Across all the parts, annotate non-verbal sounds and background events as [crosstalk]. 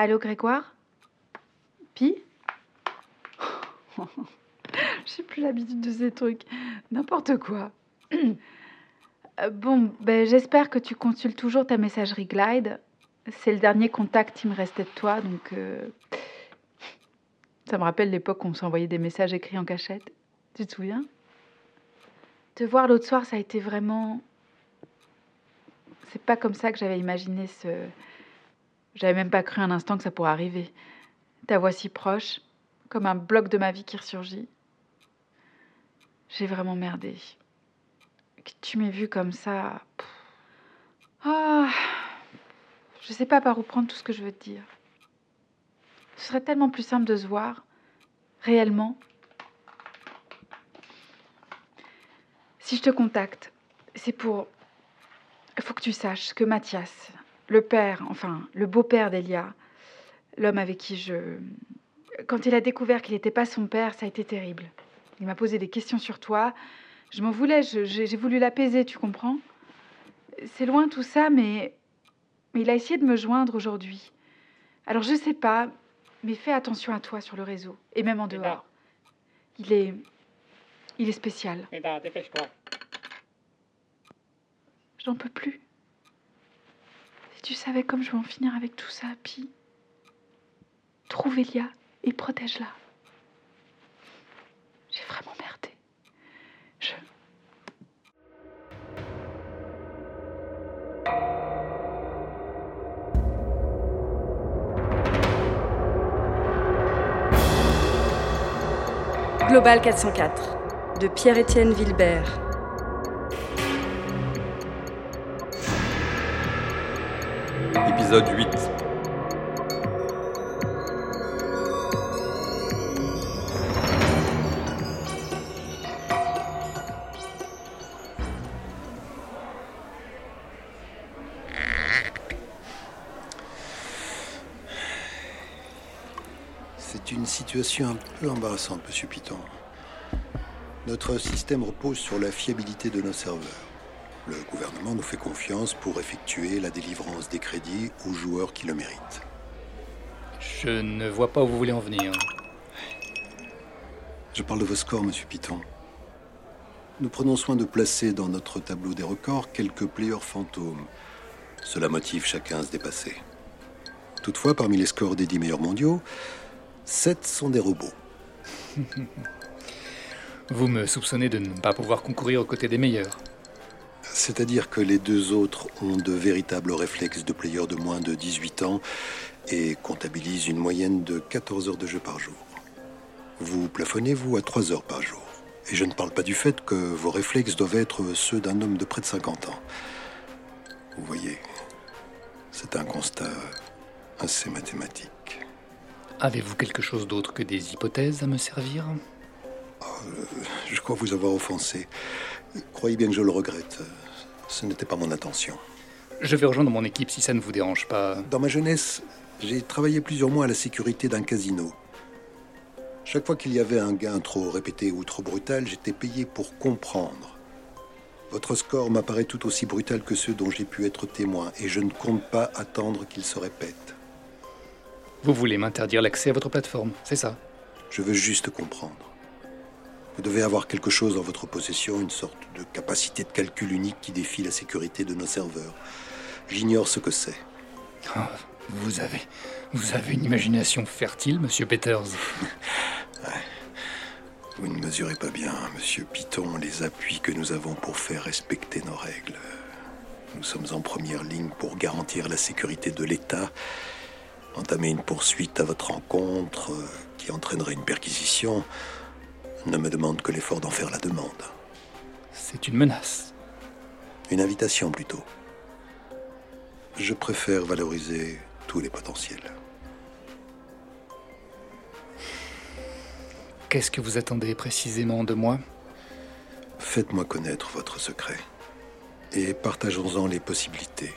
Allô, Grégoire? Pi? [laughs] J'ai plus l'habitude de ces trucs. N'importe quoi. [clears throat] Euh, bon, ben, j'espère que tu consultes toujours ta messagerie Glide. C'est le dernier contact qui me restait de toi, donc euh, ça me rappelle l'époque où on s'envoyait des messages écrits en cachette. Tu te souviens? Te voir l'autre soir, ça a été vraiment. C'est pas comme ça que j'avais imaginé ce. J'avais même pas cru un instant que ça pourrait arriver. Ta voix si proche, comme un bloc de ma vie qui ressurgit. J'ai vraiment merdé. Que tu m'aies vu comme ça. Ah, je sais pas par où prendre tout ce que je veux te dire. Ce serait tellement plus simple de se voir, réellement. Si je te contacte, c'est pour. Il faut que tu saches que Mathias, le père, enfin, le beau-père d'Elia, l'homme avec qui je. Quand il a découvert qu'il n'était pas son père, ça a été terrible. Il m'a posé des questions sur toi. Je m'en voulais, j'ai voulu l'apaiser, tu comprends C'est loin tout ça, mais, mais il a essayé de me joindre aujourd'hui. Alors je sais pas, mais fais attention à toi sur le réseau, et même en dehors. Il est. Il est spécial. dépêche-toi. J'en peux plus. Si tu savais comme je vais en finir avec tout ça, Pi. Trouve Elia et protège-la. J'ai vraiment merdé. Je. Global 404 de Pierre-Étienne Wilbert. Épisode 8 C'est une situation un peu embarrassante, Monsieur Piton. Notre système repose sur la fiabilité de nos serveurs. Le gouvernement nous fait confiance pour effectuer la délivrance des crédits aux joueurs qui le méritent. Je ne vois pas où vous voulez en venir. Je parle de vos scores, Monsieur Piton. Nous prenons soin de placer dans notre tableau des records quelques players fantômes. Cela motive chacun à se dépasser. Toutefois, parmi les scores des 10 meilleurs mondiaux, 7 sont des robots. [laughs] Vous me soupçonnez de ne pas pouvoir concourir aux côtés des meilleurs. C'est-à-dire que les deux autres ont de véritables réflexes de players de moins de 18 ans et comptabilisent une moyenne de 14 heures de jeu par jour. Vous plafonnez, vous, à 3 heures par jour. Et je ne parle pas du fait que vos réflexes doivent être ceux d'un homme de près de 50 ans. Vous voyez, c'est un constat assez mathématique. Avez-vous quelque chose d'autre que des hypothèses à me servir? Je crois vous avoir offensé. Croyez bien que je le regrette. Ce n'était pas mon intention. Je vais rejoindre mon équipe si ça ne vous dérange pas. Dans ma jeunesse, j'ai travaillé plusieurs mois à la sécurité d'un casino. Chaque fois qu'il y avait un gain trop répété ou trop brutal, j'étais payé pour comprendre. Votre score m'apparaît tout aussi brutal que ceux dont j'ai pu être témoin, et je ne compte pas attendre qu'il se répète. Vous voulez m'interdire l'accès à votre plateforme, c'est ça? Je veux juste comprendre. Vous devez avoir quelque chose en votre possession, une sorte de capacité de calcul unique qui défie la sécurité de nos serveurs. J'ignore ce que c'est. [laughs] Vous avez. Vous avez une imagination fertile, monsieur Peters. [laughs] Vous ne mesurez pas bien, monsieur Piton, les appuis que nous avons pour faire respecter nos règles. Nous sommes en première ligne pour garantir la sécurité de l'État. Entamer une poursuite à votre encontre euh, qui entraînerait une perquisition ne me demande que l'effort d'en faire la demande. C'est une menace. Une invitation plutôt. Je préfère valoriser tous les potentiels. Qu'est-ce que vous attendez précisément de moi? Faites-moi connaître votre secret et partageons-en les possibilités.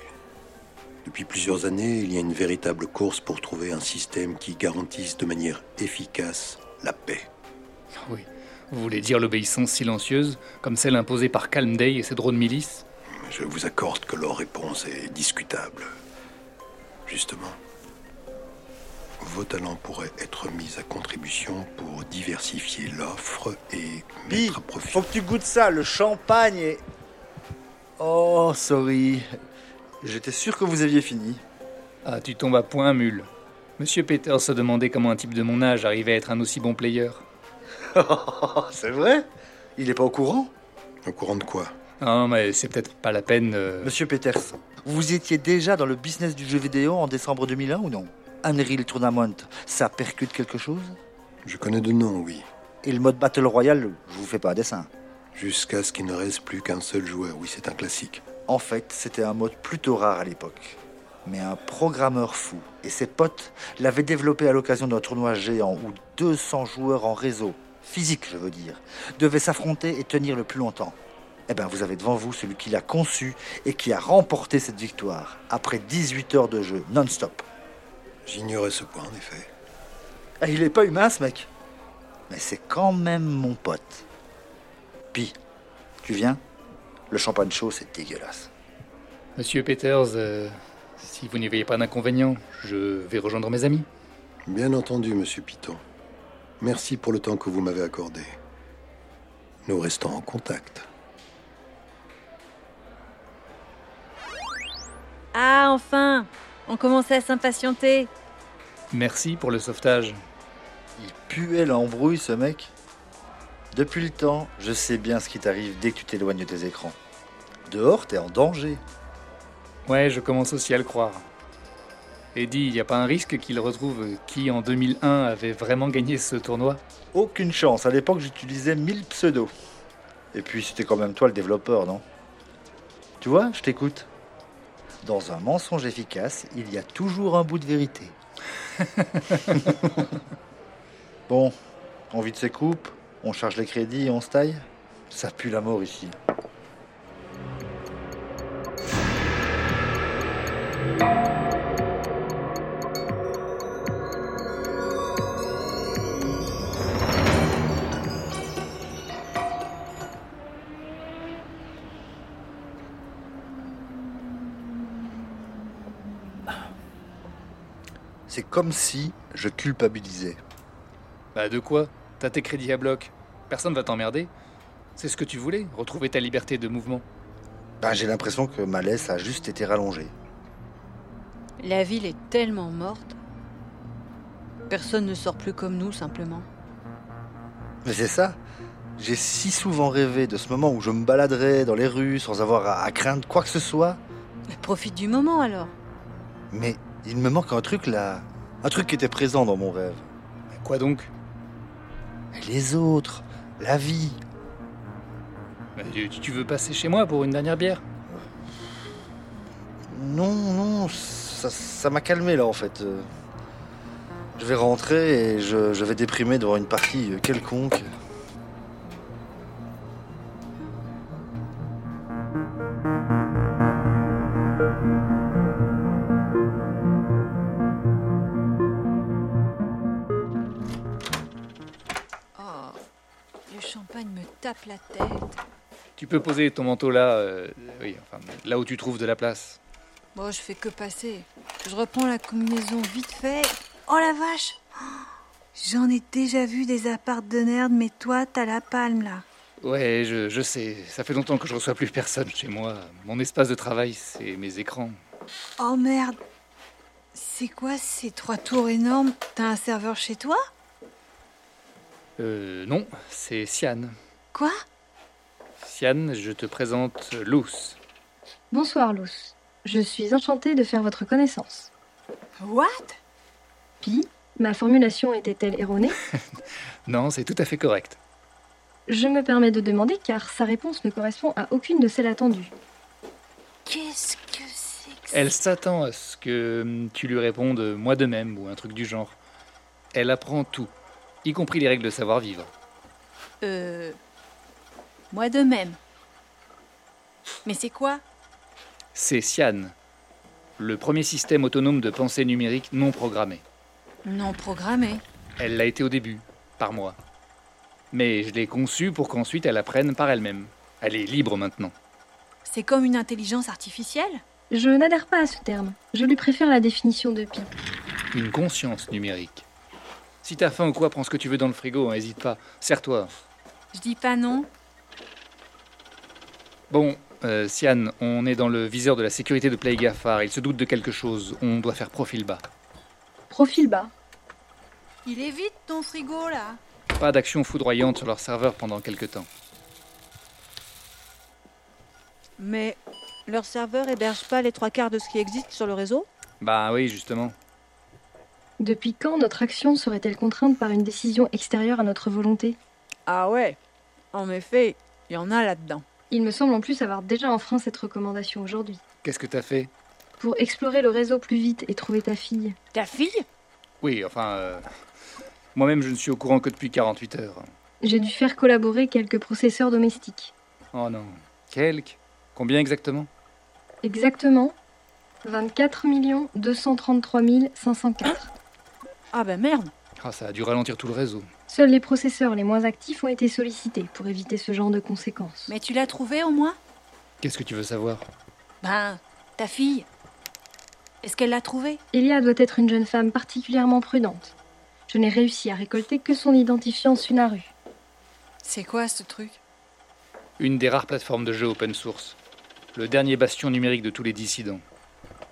Depuis plusieurs années, il y a une véritable course pour trouver un système qui garantisse de manière efficace la paix. Oui. Vous voulez dire l'obéissance silencieuse, comme celle imposée par Calm Day et ses drones milices Je vous accorde que leur réponse est discutable. Justement. vos talents pourraient être mis à contribution pour diversifier l'offre et mettre à profit. faut que tu goûtes ça, le champagne et... Oh, sorry. J'étais sûr que vous aviez fini. Ah, tu tombes à point, mule. Monsieur Peters se demandait comment un type de mon âge arrivait à être un aussi bon player. [laughs] C'est vrai? Il est pas au courant? Au courant de quoi? Non, mais c'est peut-être pas la peine. euh, Monsieur Peters, vous étiez déjà dans le business du jeu vidéo en décembre 2001 ou non? Unreal Tournament, ça percute quelque chose? Je connais de nom, oui. Et le mode Battle Royale, je vous fais pas un dessin. Jusqu'à ce qu'il ne reste plus qu'un seul joueur. Oui, c'est un classique. En fait, c'était un mode plutôt rare à l'époque. Mais un programmeur fou et ses potes l'avaient développé à l'occasion d'un tournoi géant où 200 joueurs en réseau, physique je veux dire, devaient s'affronter et tenir le plus longtemps. Eh bien, vous avez devant vous celui qui l'a conçu et qui a remporté cette victoire après 18 heures de jeu non-stop. J'ignorais ce point, en effet. Ah, il est pas humain ce mec. Mais c'est quand même mon pote. Pi, tu viens? Le champagne chaud, c'est dégueulasse. Monsieur Peters, euh, si vous n'y voyez pas d'inconvénient, je vais rejoindre mes amis. Bien entendu, monsieur Piton. Merci pour le temps que vous m'avez accordé. Nous restons en contact. Ah, enfin On commençait à s'impatienter. Merci pour le sauvetage. Il puait l'embrouille, ce mec. Depuis le temps, je sais bien ce qui t'arrive dès que tu t'éloignes de tes écrans. Dehors, t'es en danger. Ouais, je commence aussi à le croire. Eddie, il n'y a pas un risque qu'il retrouve qui, en 2001, avait vraiment gagné ce tournoi? Aucune chance. À l'époque, j'utilisais 1000 pseudos. Et puis, c'était quand même toi le développeur, non? Tu vois, je t'écoute. Dans un mensonge efficace, il y a toujours un bout de vérité. [laughs] bon, on vide ses coupes, on charge les crédits et on se taille? Ça pue la mort ici. Comme si je culpabilisais. Bah de quoi? T'as tes crédits à bloc. Personne va t'emmerder. C'est ce que tu voulais, retrouver ta liberté de mouvement. Ben, j'ai l'impression que ma laisse a juste été rallongée. La ville est tellement morte. Personne ne sort plus comme nous, simplement. Mais c'est ça. J'ai si souvent rêvé de ce moment où je me baladerais dans les rues sans avoir à, à craindre quoi que ce soit. Mais profite du moment alors. Mais il me manque un truc là. Un truc qui était présent dans mon rêve. Mais quoi donc? Les autres, la vie. Bah, tu, tu veux passer chez moi pour une dernière bière? Non, non, ça ça m'a calmé là en fait. Euh, Je vais rentrer et je, je vais déprimer devant une partie euh, quelconque. Peux poser ton manteau là, euh, oui, enfin, là où tu trouves de la place. Bon, je fais que passer. Je reprends la combinaison vite fait. Oh la vache Oh, J'en ai déjà vu des apparts de merde, mais toi, t'as la palme là. Ouais, je, je sais, ça fait longtemps que je reçois plus personne chez moi. Mon espace de travail, c'est mes écrans. Oh merde C'est quoi ces trois tours énormes? T'as un serveur chez toi? Euh, non, c'est Sian. Quoi? Je te présente Luce. Bonsoir, Luce. Je suis enchantée de faire votre connaissance. What? Pi, ma formulation était-elle erronée? [laughs] Non, c'est tout à fait correct. Je me permets de demander car sa réponse ne correspond à aucune de celles attendues. Qu'est-ce que c'est que ça? Elle s'attend à ce que hum, tu lui répondes moi de même ou un truc du genre. Elle apprend tout, y compris les règles de savoir-vivre. Euh. Moi de même. Mais c'est quoi? C'est Sian, le premier système autonome de pensée numérique non programmé. Non programmé. Elle l'a été au début, par moi. Mais je l'ai conçue pour qu'ensuite elle apprenne par elle-même. Elle est libre maintenant. C'est comme une intelligence artificielle? Je n'adhère pas à ce terme. Je lui préfère la définition de Pi. une conscience numérique. Si t'as faim ou quoi, prends ce que tu veux dans le frigo, n'hésite pas. Serre-toi. Je dis pas non. Bon, euh, Sian, on est dans le viseur de la sécurité de Play Gafar. Il se doute de quelque chose. On doit faire profil bas. Profil bas. Il est vide ton frigo là. Pas d'action foudroyante sur leur serveur pendant quelque temps. Mais leur serveur héberge pas les trois quarts de ce qui existe sur le réseau? Bah oui, justement. Depuis quand notre action serait-elle contrainte par une décision extérieure à notre volonté? Ah ouais. En effet, il y en a là-dedans. Il me semble en plus avoir déjà enfreint cette recommandation aujourd'hui. Qu'est-ce que t'as fait? Pour explorer le réseau plus vite et trouver ta fille. Ta fille? Oui, enfin... euh, Moi-même, je ne suis au courant que depuis 48 heures. J'ai dû faire collaborer quelques processeurs domestiques. Oh non. Quelques? Combien exactement? Exactement 24 233 504. Ah bah merde. Ah, ça a dû ralentir tout le réseau. Seuls les processeurs les moins actifs ont été sollicités pour éviter ce genre de conséquences. Mais tu l'as trouvé au moins? Qu'est-ce que tu veux savoir? Ben, ta fille. Est-ce qu'elle l'a trouvée Elia doit être une jeune femme particulièrement prudente. Je n'ai réussi à récolter que son identifiant Sunaru. C'est quoi ce truc? Une des rares plateformes de jeu open source. Le dernier bastion numérique de tous les dissidents.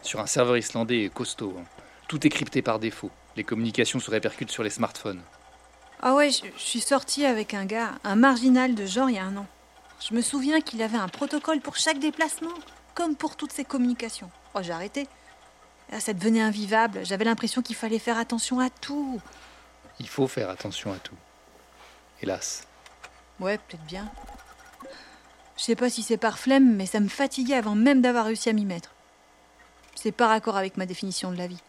Sur un serveur islandais et costaud. hein. Tout est crypté par défaut. Les communications se répercutent sur les smartphones. Ah ouais, je, je suis sortie avec un gars, un marginal de genre il y a un an. Je me souviens qu'il avait un protocole pour chaque déplacement, comme pour toutes ses communications. Oh, j'ai arrêté. Là, ça devenait invivable. J'avais l'impression qu'il fallait faire attention à tout. Il faut faire attention à tout. Hélas. Ouais, peut-être bien. Je sais pas si c'est par flemme, mais ça me fatiguait avant même d'avoir réussi à m'y mettre. C'est pas raccord avec ma définition de la vie.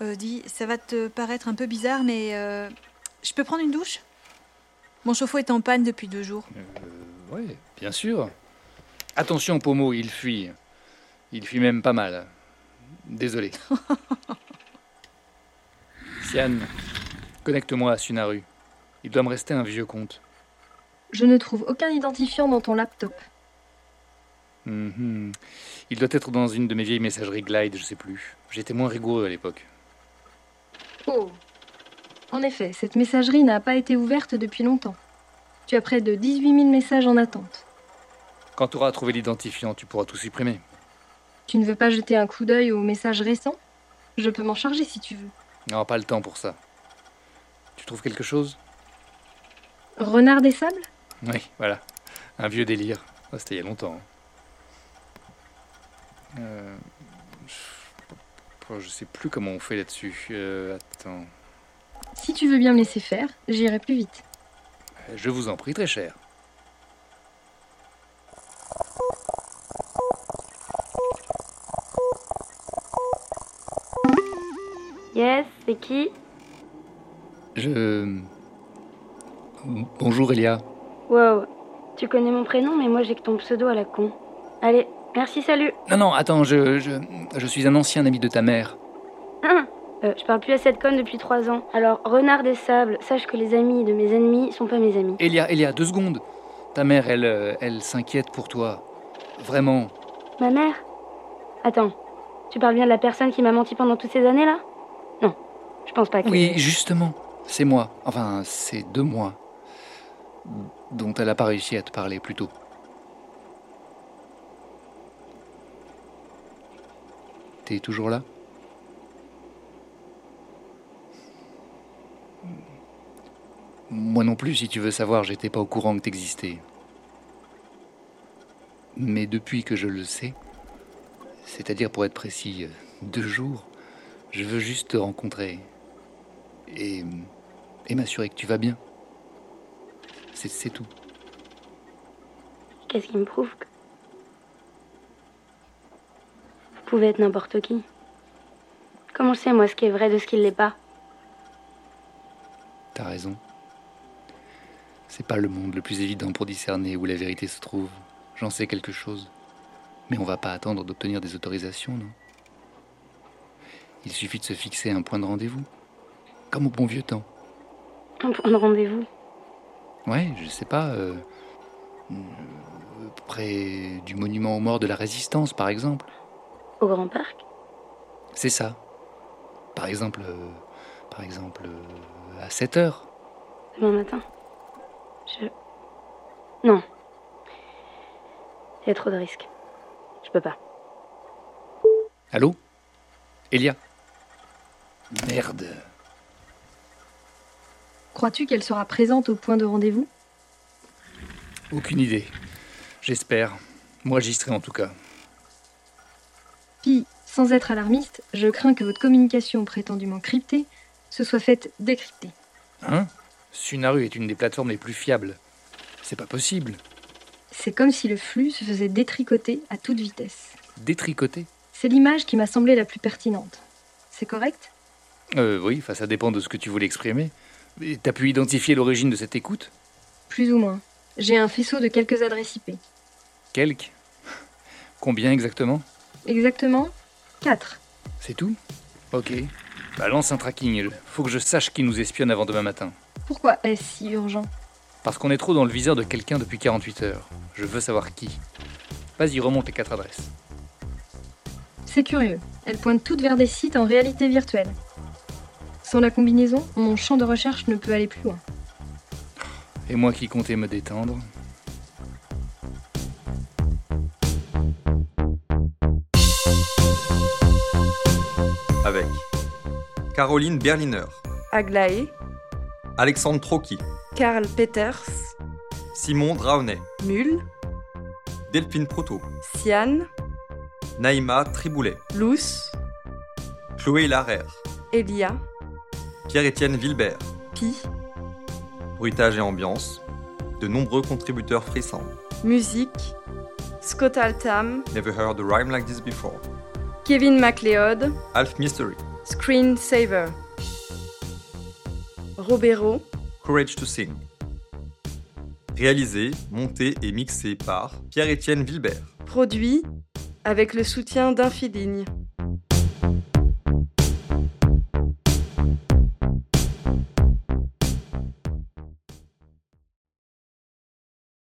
Euh, dis, ça va te paraître un peu bizarre, mais euh, je peux prendre une douche? Mon chauffe-eau est en panne depuis deux jours. Euh, ouais, bien sûr. Attention, Pomo, il fuit. Il fuit même pas mal. Désolé. [laughs] Sian, connecte-moi à Sunaru. Il doit me rester un vieux compte. Je ne trouve aucun identifiant dans ton laptop. Mhm. Il doit être dans une de mes vieilles messageries Glide, je sais plus. J'étais moins rigoureux à l'époque. Oh En effet, cette messagerie n'a pas été ouverte depuis longtemps. Tu as près de 18 000 messages en attente. Quand tu auras trouvé l'identifiant, tu pourras tout supprimer. Tu ne veux pas jeter un coup d'œil aux messages récents? Je peux m'en charger si tu veux. Non, pas le temps pour ça. Tu trouves quelque chose? Renard des sables? Oui, voilà. Un vieux délire. Ah, C'était il y a longtemps. hein. Euh, je- Je sais plus comment on fait là-dessus. Euh, attends. Si tu veux bien me laisser faire, j'irai plus vite. Je vous en prie, très cher. Yes, c'est qui? Je. Bonjour, Elia. Wow, tu connais mon prénom, mais moi j'ai que ton pseudo à la con. Allez, merci, salut. Non, non, attends, je, je, je suis un ancien ami de ta mère. Hein Euh, je parle plus à cette conne depuis trois ans. Alors, renard des sables, sache que les amis de mes ennemis sont pas mes amis. Elia, Elia, deux secondes. Ta mère, elle, euh, elle s'inquiète pour toi. Vraiment. Ma mère? Attends, tu parles bien de la personne qui m'a menti pendant toutes ces années-là Non, je pense pas que... Oui, justement. C'est moi. Enfin, c'est de moi. Dont elle a pas réussi à te parler plus tôt. Toujours là? Moi non plus, si tu veux savoir, j'étais pas au courant que t'existais. Mais depuis que je le sais, c'est-à-dire pour être précis, euh, deux jours, je veux juste te rencontrer et, et m'assurer que tu vas bien. C'est tout. Qu'est-ce qui me prouve que... Vous pouvez être n'importe qui. Comment je sais, moi, ce qui est vrai de ce qui ne l'est pas? T'as raison. C'est pas le monde le plus évident pour discerner où la vérité se trouve. J'en sais quelque chose. Mais on va pas attendre d'obtenir des autorisations, non? Il suffit de se fixer un point de rendez-vous. Comme au bon vieux temps. Un point de rendez-vous? Ouais, je sais pas. euh, euh, près du monument aux morts de la Résistance, par exemple. Au Grand Parc C'est ça. Par exemple, euh, par exemple, euh, à 7 heures. Demain matin. Je. Non. Il y a trop de risques. Je peux pas. Allô? Elia? Merde. Crois-tu qu'elle sera présente au point de rendez-vous? Aucune idée. J'espère. Moi, j'y serai en tout cas. Sans être alarmiste, je crains que votre communication prétendument cryptée se soit faite décrypter. Hein? Sunaru est une des plateformes les plus fiables. C'est pas possible. C'est comme si le flux se faisait détricoter à toute vitesse. Détricoter? C'est l'image qui m'a semblé la plus pertinente. C'est correct? Euh, oui, enfin, ça dépend de ce que tu voulais exprimer. T'as pu identifier l'origine de cette écoute? Plus ou moins. J'ai un faisceau de quelques adresses IP. Quelques? Combien exactement? Exactement 4. C'est tout Ok. Bah, lance un tracking. Faut que je sache qui nous espionne avant demain matin. Pourquoi est-ce si urgent Parce qu'on est trop dans le viseur de quelqu'un depuis 48 heures. Je veux savoir qui. Vas-y, remonte les quatre adresses. C'est curieux. Elles pointent toutes vers des sites en réalité virtuelle. Sans la combinaison, mon champ de recherche ne peut aller plus loin. Et moi qui comptais me détendre. Avec Caroline Berliner, Aglaé, Alexandre Trocky, Karl Peters, Simon Draunet, Mul, Delphine Proto, Sian, Naïma Triboulet, Luce, Chloé Larère, Elia, Pierre-Étienne Vilbert, Pi, Bruitage et ambiance, de nombreux contributeurs frissants. Musique, Scott Altam, Never heard a rhyme like this before. Kevin MacLeod, Alf Mystery, Screensaver, Robero, Courage to Sing. Réalisé, monté et mixé par Pierre-Étienne Vilbert. produit avec le soutien d'Infiligne.